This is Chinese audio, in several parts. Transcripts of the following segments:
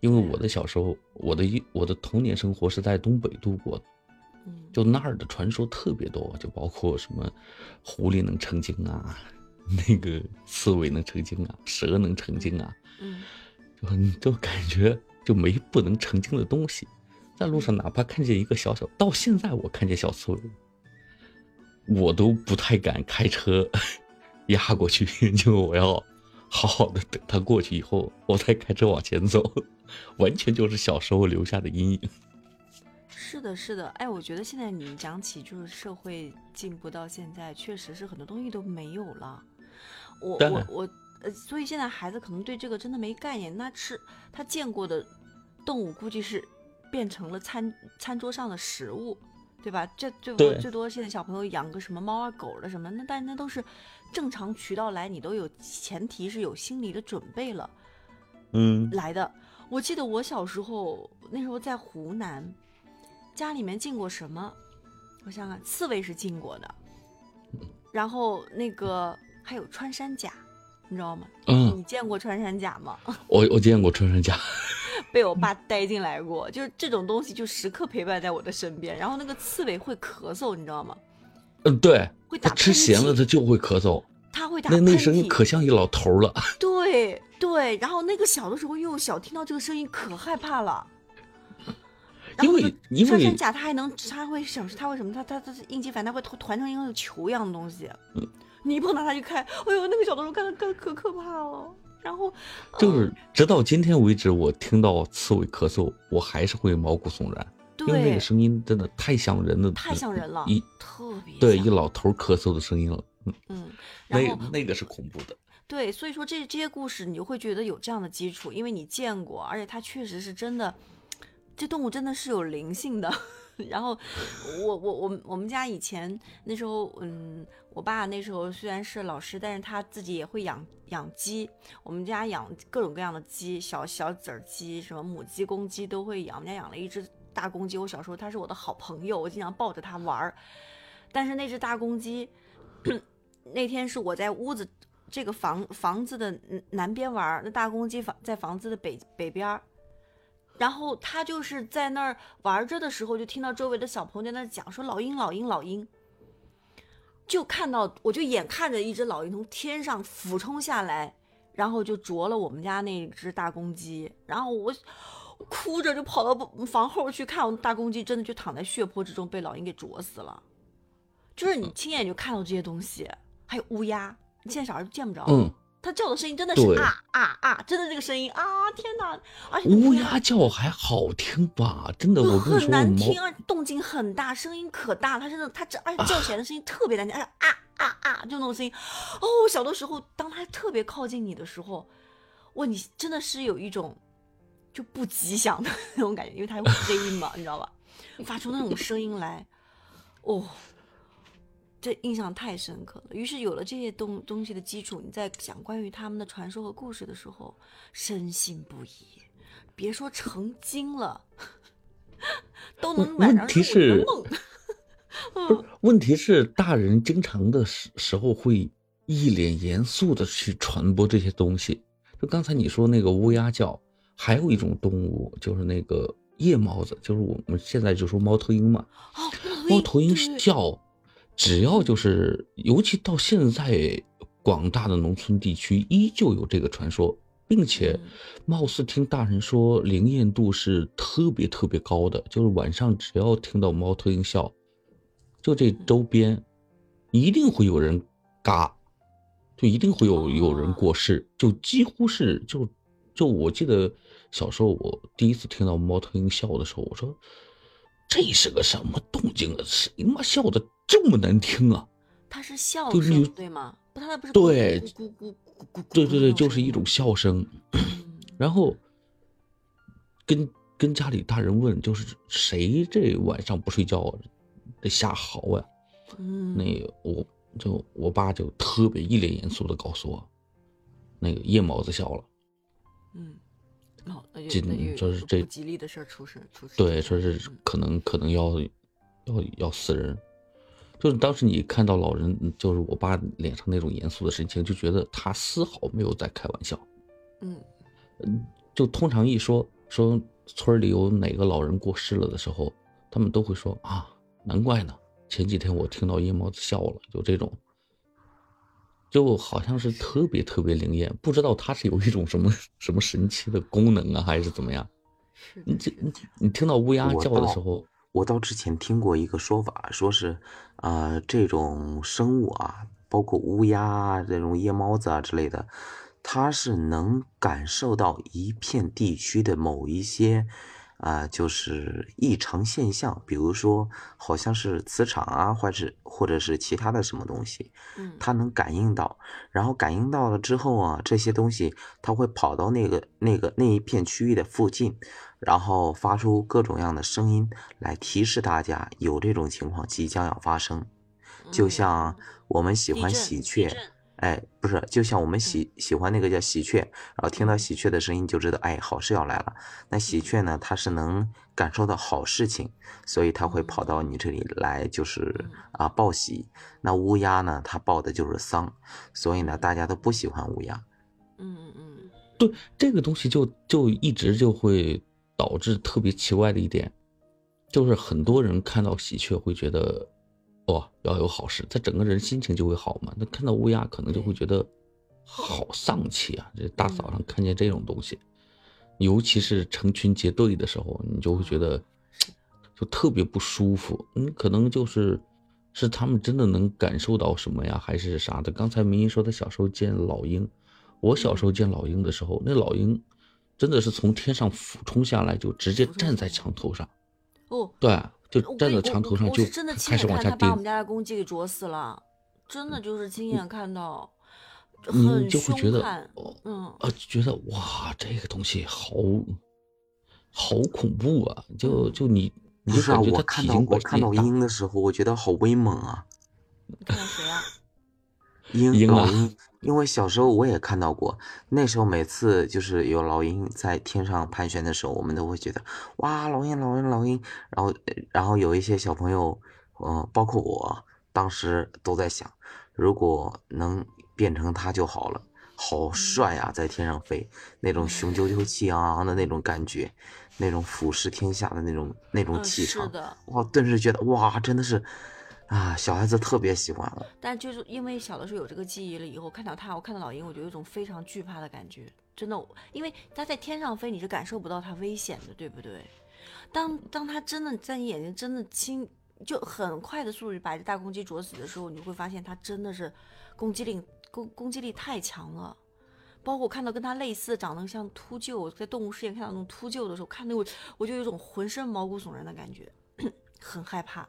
因为我的小时候，我的一我的童年生活是在东北度过的，嗯，就那儿的传说特别多，就包括什么狐狸能成精啊，那个刺猬能成精啊，蛇能成精啊，嗯。就你就感觉就没不能成精的东西。在路上哪怕看见一个小小，到现在我看见小刺猬，我都不太敢开车 压过去，就我要好好的等它过去以后，我再开车往前走，完全就是小时候留下的阴影。是的，是的，哎，我觉得现在你讲起就是社会进步到现在，确实是很多东西都没有了。我我我，呃，所以现在孩子可能对这个真的没概念，那吃他见过的动物估计是变成了餐餐桌上的食物，对吧？这最多最多现在小朋友养个什么猫啊狗的什么，那但那都是正常渠道来，你都有前提是有心理的准备了。嗯来的。我记得我小时候那时候在湖南，家里面进过什么？我想想，刺猬是进过的，然后那个还有穿山甲，你知道吗？嗯，你见过穿山甲吗？我我见过穿山甲，被我爸带进来过，就是这种东西就时刻陪伴在我的身边。然后那个刺猬会咳嗽，你知道吗？嗯，对，它会打吃咸了它就会咳嗽，它会打那那声音可像一老头了。对对，然后那个小的时候又小，听到这个声音可害怕了。因为穿山甲它还能，它会想它会什么它它它是应激反应，它会团团成一个球一样的东西。嗯你一碰到它就开，哎呦，那个小的时候看看可可怕了。然后就是直到今天为止，我听到刺猬咳嗽，我还是会毛骨悚然，因为那个，声音真的太像人的，太像人了一特别对一老头咳嗽的声音了。嗯，嗯，那那个是恐怖的。对，所以说这这些故事你就会觉得有这样的基础，因为你见过，而且它确实是真的，这动物真的是有灵性的。然后我我我我们家以前那时候，嗯，我爸那时候虽然是老师，但是他自己也会养养鸡。我们家养各种各样的鸡，小小子儿鸡，什么母鸡、公鸡都会养。我们家养了一只大公鸡，我小时候它是我的好朋友，我经常抱着它玩儿。但是那只大公鸡，那天是我在屋子这个房房子的南南边玩儿，那大公鸡房在房子的北北边儿，然后他就是在那儿玩着的时候，就听到周围的小朋友在那讲说老鹰老鹰老鹰，就看到我就眼看着一只老鹰从天上俯冲下来，然后就啄了我们家那只大公鸡，然后我。哭着就跑到房后去看，我大公鸡真的就躺在血泊之中，被老鹰给啄死了。就是你亲眼就看到这些东西，还有乌鸦，你现在小孩见不着。嗯，他叫的声音真的是啊啊啊，真的这个声音啊！天哪，而且乌鸦叫还好听吧？真的，我很难听，动静很大，声音可大，它真的，它这而且叫起来的声音特别难听，而且啊啊啊，就那种声音。哦，小的时候，当它特别靠近你的时候，哇，你真的是有一种就不吉祥的 那种感觉，因为它有黑音嘛，你知道吧？发出那种声音来，哦。这印象太深刻了。于是有了这些东东西的基础，你在讲关于他们的传说和故事的时候，深信不疑。别说成精了，都能晚上问题入你的是梦。不是，问题是大人经常的时时候会一脸严肃的去传播这些东西。就刚才你说那个乌鸦叫，还有一种动物就是那个夜猫子，就是我们现在就说猫头鹰嘛。哦，猫头鹰叫，只要就是，尤其到现在广大的农村地区，依旧有这个传说，并且嗯。貌似听大人说灵验度是特别特别高的，就是晚上只要听到猫头鹰笑，就这周边一定会有人嘎，就一定会有有人过世，就几乎是就就我记得小时候我第一次听到猫头鹰笑的时候，我说这是个什么动静啊？谁他妈笑的这么难听啊？他是笑就是你声对吗？不，他那不是对咕咕咕咕咕对对对，就是一种笑声。嗯 然后跟跟家里大人问，就是谁这晚上不睡觉啊，这瞎嚎啊？嗯，那个我就我爸就特别一脸严肃的告诉我，那个夜猫子笑了。嗯，就就是这吉利的事儿出事出事。对，说是嗯可能可能要要要死人。就是当时你看到老人，就是我爸脸上那种严肃的神情，就觉得他丝毫没有在开玩笑。嗯就通常一说说村里有哪个老人过世了的时候，他们都会说啊，难怪呢。前几天我听到夜猫子笑了，就这种，就好像是特别特别灵验，不知道它是有一种什么 什么神奇的功能啊，还是怎么样？你这你你听到乌鸦叫的时候，我到之前听过一个说法，说是啊，这种生物啊，包括乌鸦这种夜猫子啊之类的，它是能感受到一片地区的某一些。啊，就是异常现象，比如说好像是磁场啊，或者或者是其他的什么东西，嗯，它能感应到，然后感应到了之后啊，这些东西它会跑到那个那个那一片区域的附近，然后发出各种样的声音来提示大家有这种情况即将要发生，就像我们喜欢喜鹊。哎，不是，就像我们喜喜欢那个叫喜鹊，然后听到喜鹊的声音就知道，哎，好事要来了。那喜鹊呢，它是能感受到好事情，所以它会跑到你这里来，就是啊报喜。那乌鸦呢，它报的就是丧，所以呢，大家都不喜欢乌鸦。嗯嗯嗯，对，这个东西就就一直就会导致特别奇怪的一点，就是很多人看到喜鹊会觉得。哦，要有好事，他整个人心情就会好嘛。那看到乌鸦，可能就会觉得好丧气啊！这大早上看见这种东西，尤其是成群结队的时候，你就会觉得就特别不舒服。嗯，可能就是是他们真的能感受到什么呀，还是啥的？刚才明英说他小时候见老鹰，我小时候见老鹰的时候，那老鹰真的是从天上俯冲下来，就直接站在墙头上。哦，对。就站在墙头上就开始往下把我们家的公鸡给啄死了，真的就是亲眼看到，你就会觉得，嗯啊，觉得哇，这个东西好好恐怖啊！就就你，你就感觉它体型我看到鹰的时候，我觉得好威猛啊！你看到谁啊？鹰老鹰，因为小时候我也看到过，那时候每次就是有老鹰在天上盘旋的时候，我们都会觉得哇，老鹰，老鹰，老鹰。然后，然后有一些小朋友，嗯，包括我，当时都在想，如果能变成它就好了，好帅啊，在天上飞，那种雄赳赳气昂昂的那种感觉，那种俯视天下的那种那种气场，哇，顿时觉得哇，真的是。啊，小孩子特别喜欢了，但就是因为小的时候有这个记忆了，以后看到它，我看到老鹰，我就有一种非常惧怕的感觉，真的，因为它在天上飞，你是感受不到它危险的，对不对？当当它真的在你眼睛真的轻，就很快的速度把这大公鸡啄死的时候，你会发现它真的是攻击力攻攻击力太强了。包括我看到跟它类似长得像秃鹫，在动物世界看到那种秃鹫的时候，看那我我就有一种浑身毛骨悚然的感觉，很害怕。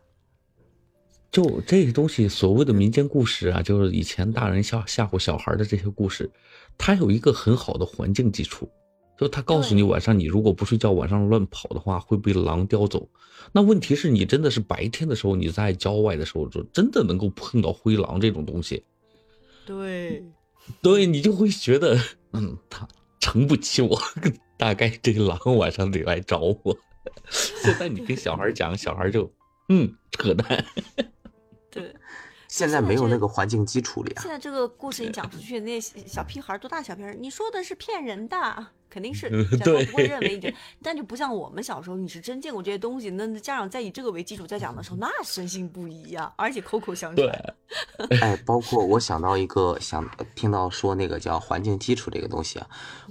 就这些东西，所谓的民间故事啊，就是以前大人吓吓唬小孩的这些故事，它有一个很好的环境基础，就他告诉你晚上你如果不睡觉，晚上乱跑的话会被狼叼走。那问题是你真的是白天的时候你在郊外的时候，就真的能够碰到灰狼这种东西。对，对你就会觉得，嗯，他撑不起我，大概这个狼晚上得来找我。现在你跟小孩讲，小孩就，嗯，扯淡。对，现在没有那个环境基础了呀。现在这个故事你讲出去，那小屁孩多大小屁孩？你说的是骗人的，肯定是，对，不会认为你，但就不像我们小时候，你是真见过这些东西。那家长再以这个为基础再讲的时候，那深信不疑呀，而且口口相传。哎，包括我想到一个，想听到说那个叫环境基础这个东西啊，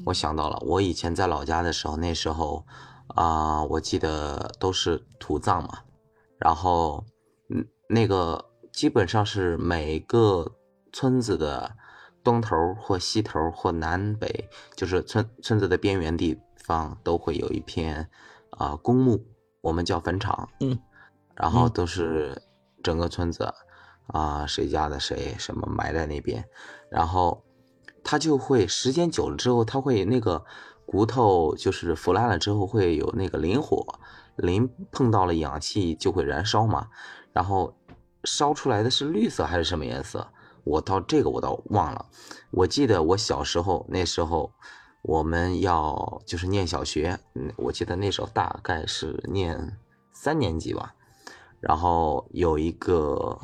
我想到了，我以前在老家的时候，那时候啊，我记得都是土葬嘛，然后嗯，那个。基本上是每个村子的东头或西头或南北，就是村村子的边缘地方都会有一片啊公墓，我们叫坟场。嗯，然后都是整个村子啊谁家的谁什么埋在那边，然后它就会时间久了之后，它会那个骨头就是腐烂了之后会有那个磷火，磷碰到了氧气就会燃烧嘛，然后。烧出来的是绿色还是什么颜色？我到这个我倒忘了。我记得我小时候那时候，我们要就是念小学，嗯，我记得那时候大概是念三年级吧。然后有一个，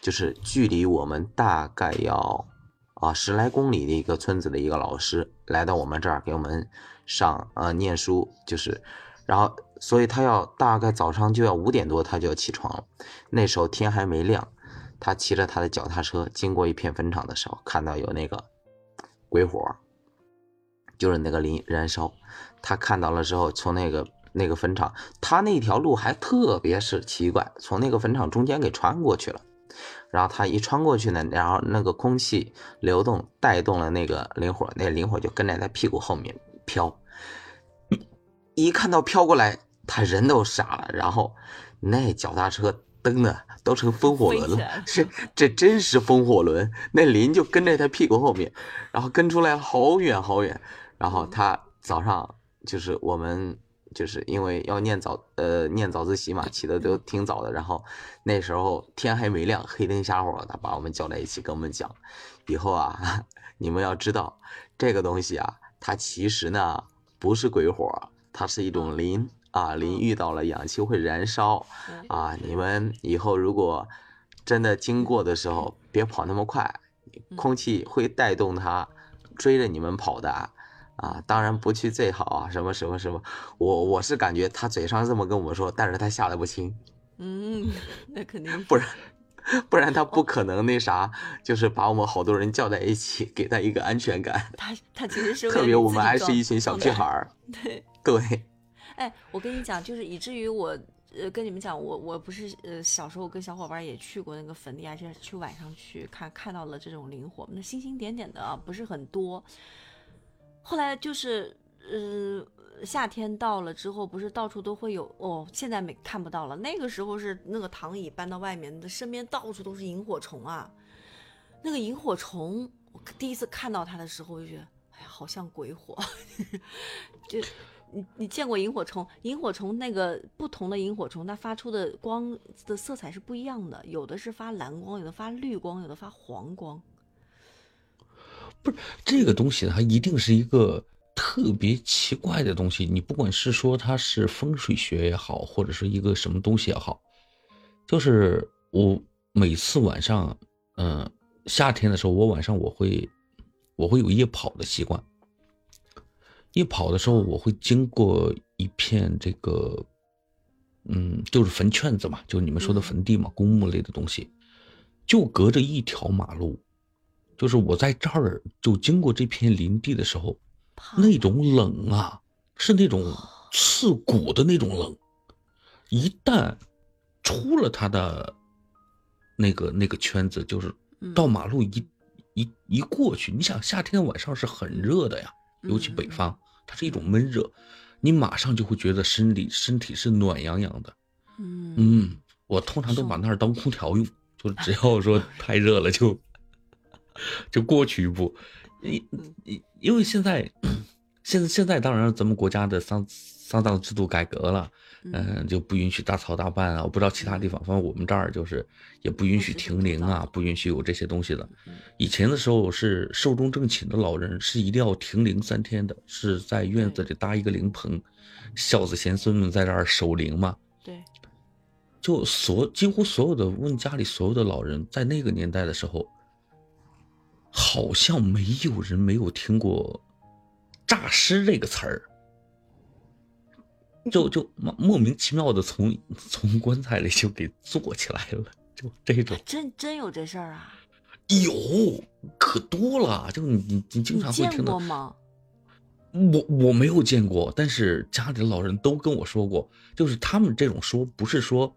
就是距离我们大概要啊十来公里的一个村子的一个老师来到我们这儿给我们上呃念书，就是，然后所以他要大概早上就要五点多他就要起床了，那时候天还没亮，他骑着他的脚踏车经过一片坟场的时候，看到有那个鬼火，就是那个磷燃烧，他看到了之后，从那个那个坟场，他那条路还特别是奇怪，从那个坟场中间给穿过去了。然后他一穿过去呢，然后那个空气流动带动了那个灵火，那灵火就跟在他屁股后面飘。一看到飘过来，他人都傻了，然后那脚踏车蹬的都成风火轮了 是这真是风火轮。那林就跟在他屁股后面，然后跟出来好远好远。然后他早上就是我们就是因为要念早呃念早自习嘛，起的都挺早的。然后那时候天还没亮，黑灯瞎火，他把我们叫在一起跟我们讲，以后啊，你们要知道这个东西啊，它其实呢不是鬼火，它是一种磷啊，磷遇到了氧气会燃烧嗯啊。你们以后如果真的经过的时候，别跑那么快，空气会带动它追着你们跑的。啊，当然不去最好啊，什么什么什么，我我是感觉他嘴上这么跟我们说，但是他下得不轻，嗯，那肯定。不然不然他不可能那啥，就是把我们好多人叫在一起，给他一个安全感。他他其实是特别我们还是一群小屁孩儿，对。对，哎，我跟你讲，就是以至于我，呃，跟你们讲，我我不是呃小时候跟小伙伴也去过那个坟地，而且去晚上去看看到了这种灵火，那星星点点的啊，不是很多。后来就是呃夏天到了之后，不是到处都会有哦，现在没看不到了。那个时候是那个躺椅搬到外面的，身边到处都是萤火虫啊。那个萤火虫，我第一次看到它的时候，我就觉得，哎呀，好像鬼火，就你你见过萤火虫？萤火虫那个不同的萤火虫，它发出的光的色彩是不一样的，有的是发蓝光，有的发绿光，有的发黄光。不是这个东西，它一定是一个特别奇怪的东西。你不管是说它是风水学也好，或者是一个什么东西也好，就是我每次晚上，嗯、夏天的时候，我晚上我会我会有夜跑的习惯。夜跑的时候，我会经过一片这个，嗯，就是坟圈子嘛，就你们说的坟地嘛，公墓类的东西，就隔着一条马路，就是我在这儿就经过这片林地的时候，那种冷啊，是那种刺骨的那种冷。一旦出了他的那个那个圈子，就是嗯到马路一一一过去，你想夏天晚上是很热的呀，尤其北方，它是一种闷热，你马上就会觉得身体身体是暖洋洋的。嗯嗯，我通常都把那儿当空调用，就只要说太热了就 就过去一步。因因因为现在现在现在当然咱们国家的丧丧葬制度改革了，嗯，就不允许大操大办啊。我不知道其他地方，反正我们这儿就是也不允许停灵啊，不允许有这些东西的。以前的时候是寿终正寝的老人是一定要停灵三天的，是在院子里搭一个灵棚，孝子贤孙们在这儿守灵嘛。对，就所几乎所有的问家里所有的老人，在那个年代的时候，好像没有人没有听过“诈尸”这个词儿，就就莫莫名其妙的从 从棺材里就给坐起来了，就这种真真有这事儿啊？有可多了，就你你你经常会听到。吗？我我没有见过，但是家里的老人都跟我说过，就是他们这种说不是说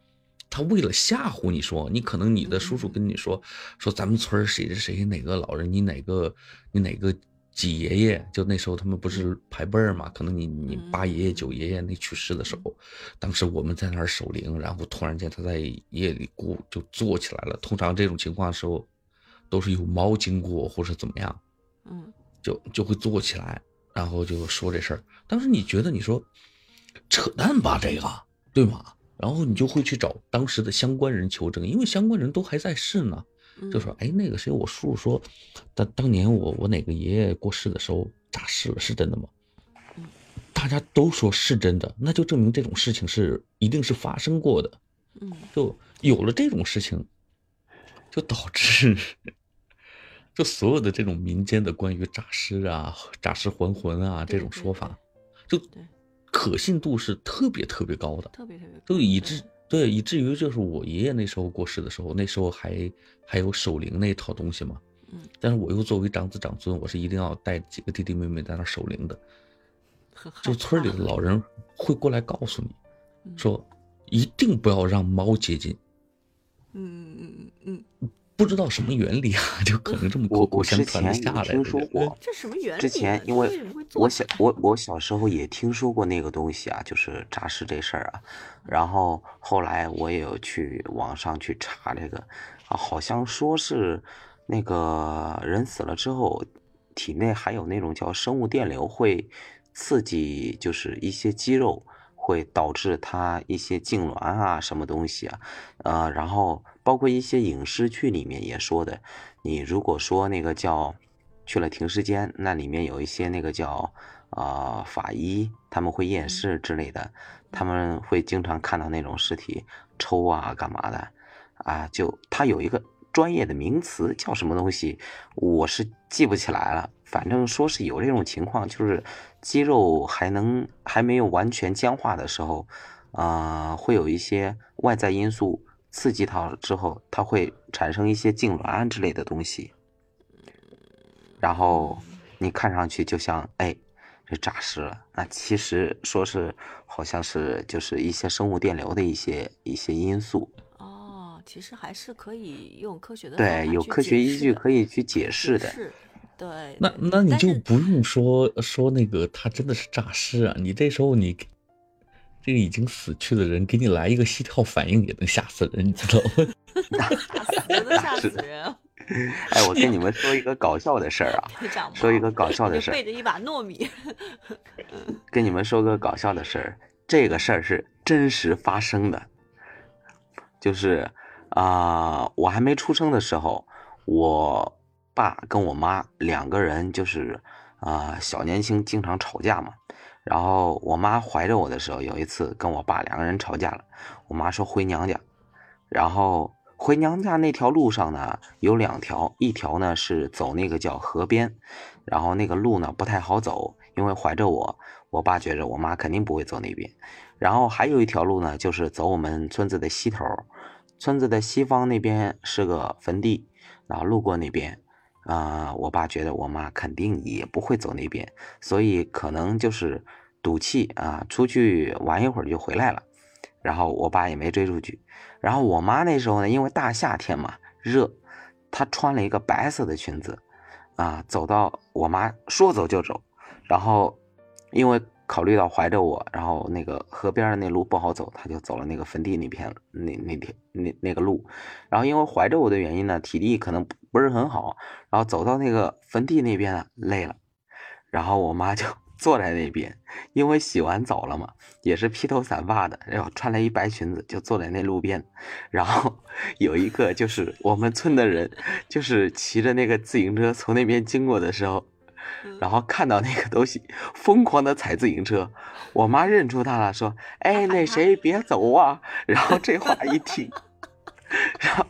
他为了吓唬你说，你可能你的叔叔跟你说说咱们村儿谁谁谁哪个老人，你哪个你哪个几爷爷，就那时候他们不是排辈儿嘛，可能你你八爷爷九爷爷那去世的时候，当时我们在那儿守灵，然后突然间他在夜里咕就坐起来了。通常这种情况的时候，都是有猫经过或者怎么样，嗯就就会坐起来，然后就说这事儿。当时你觉得你说扯淡吧，这个对吗？然后你就会去找当时的相关人求证，因为相关人都还在世呢。嗯，就说，哎，那个谁，我叔叔说，当当年我我哪个爷爷过世的时候诈尸了，是真的吗？嗯大家都说是真的，那就证明这种事情是一定是发生过的。嗯就有了这种事情，就导致就所有的这种民间的关于诈尸啊、诈尸还魂啊这种说法，就对可信度是特别特别高的。特别特别高，就以对致对以至于就是我爷爷那时候过世的时候，那时候还还有守灵那一套东西嘛。嗯，但是我又作为长子长孙，我是一定要带几个弟弟妹妹在那守灵的。就村里的老人会过来告诉你嗯说，一定不要让猫接近。嗯嗯嗯嗯，不知道什么原理啊，就可能这么我我之前有传的下来。听说过，这什么原理？之前因为为什么会做我小我我小时候也听说过那个东西啊，就是诈尸这事儿啊，然后后来我也有去网上去查这个啊，好像说是那个人死了之后，体内还有那种叫生物电流会刺激，就是一些肌肉。会导致他一些痉挛啊，什么东西啊，呃，然后包括一些影视剧里面也说的，你如果说那个叫去了停尸间，那里面有一些那个叫呃法医，他们会验尸之类的，他们会经常看到那种尸体抽啊干嘛的，啊，就他有一个专业的名词叫什么东西，我是记不起来了。反正说是有这种情况，就是肌肉还能还没有完全僵化的时候，啊、会有一些外在因素刺激它之后，它会产生一些痉挛之类的东西，然后你看上去就像哎，这诈尸了。那其实说是好像是就是一些生物电流的一些一些因素，哦，其实还是可以用科学的对，有科学依据可以去解释的。是，对。那那你就不用说说那个他真的是诈尸啊，你这时候你这个已经死去的人给你来一个膝跳反应也能吓死人，你知道吗？吓死人吓死人啊！哎，我跟你们说一个搞笑的事儿啊，说一个搞笑的事儿背着一把糯米，跟你们说个搞笑的事儿，这个事儿是真实发生的，就是啊、我还没出生的时候，我爸跟我妈两个人就是啊、小年轻经常吵架嘛。然后我妈怀着我的时候，有一次跟我爸两个人吵架了，我妈说回娘家，然后回娘家那条路上呢有两条，一条呢是走那个叫河边，然后那个路呢不太好走，因为怀着我，我爸觉着我妈肯定不会走那边。然后还有一条路呢，就是走我们村子的西头，村子的西方那边是个坟地，然后路过那边，啊、我爸觉得我妈肯定也不会走那边，所以可能就是赌气啊，出去玩一会儿就回来了。然后我爸也没追出去。然后我妈那时候呢，因为大夏天嘛，热，她穿了一个白色的裙子，啊，走到我妈说走就走，然后因为考虑到怀着我，然后那个河边的那路不好走，她就走了那个坟地那片那那条那那个路，然后因为怀着我的原因呢，体力可能不是很好，然后走到那个坟地那边呢累了，然后我妈就坐在那边，因为洗完澡了嘛，也是披头散发的，然后穿了一白裙子，就坐在那路边。然后有一个就是我们村的人，就是骑着那个自行车从那边经过的时候，然后看到那个东西，疯狂的踩自行车。我妈认出他了，说：“哎，那谁别走啊！”然后这话一听，然后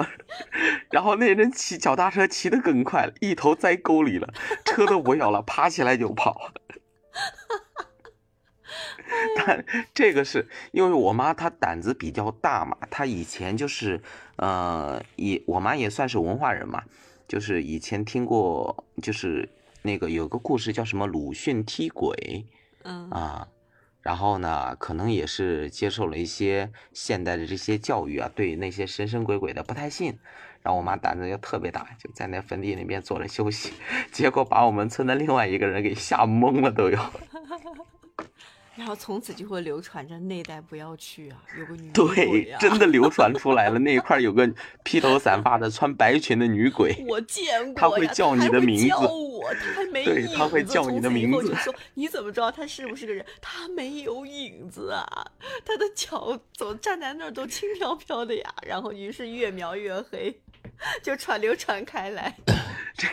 然后那人骑脚踏车骑得更快了，一头栽沟里了，车都不要了，爬起来就跑。但这个是因为我妈她胆子比较大嘛，她以前就是，呃，也我妈也算是文化人嘛，就是以前听过，就是那个有个故事叫什么鲁迅踢鬼嗯啊，然后呢，可能也是接受了一些现代的这些教育啊，对那些神神鬼鬼的不太信，然后我妈胆子就特别大，就在那坟地那边坐着休息，结果把我们村的另外一个人给吓懵了都有。然后从此就会流传着那代不要去啊，有个女鬼对啊，，真的流传出来了，那一块儿有个披头散发的穿白裙的女鬼。我见过她会叫你的名字叫我，他还没对影他会叫你的名字说你怎么知道她是不是个人？她没有影子啊，她的脚怎么站在那儿都轻飘飘的呀。然后于是越描越黑，就传流传开来。这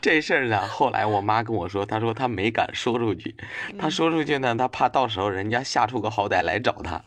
这事儿呢，后来我妈跟我说，她说她没敢说出去，她嗯说出去呢，她怕到时候人家吓出个好歹来找她。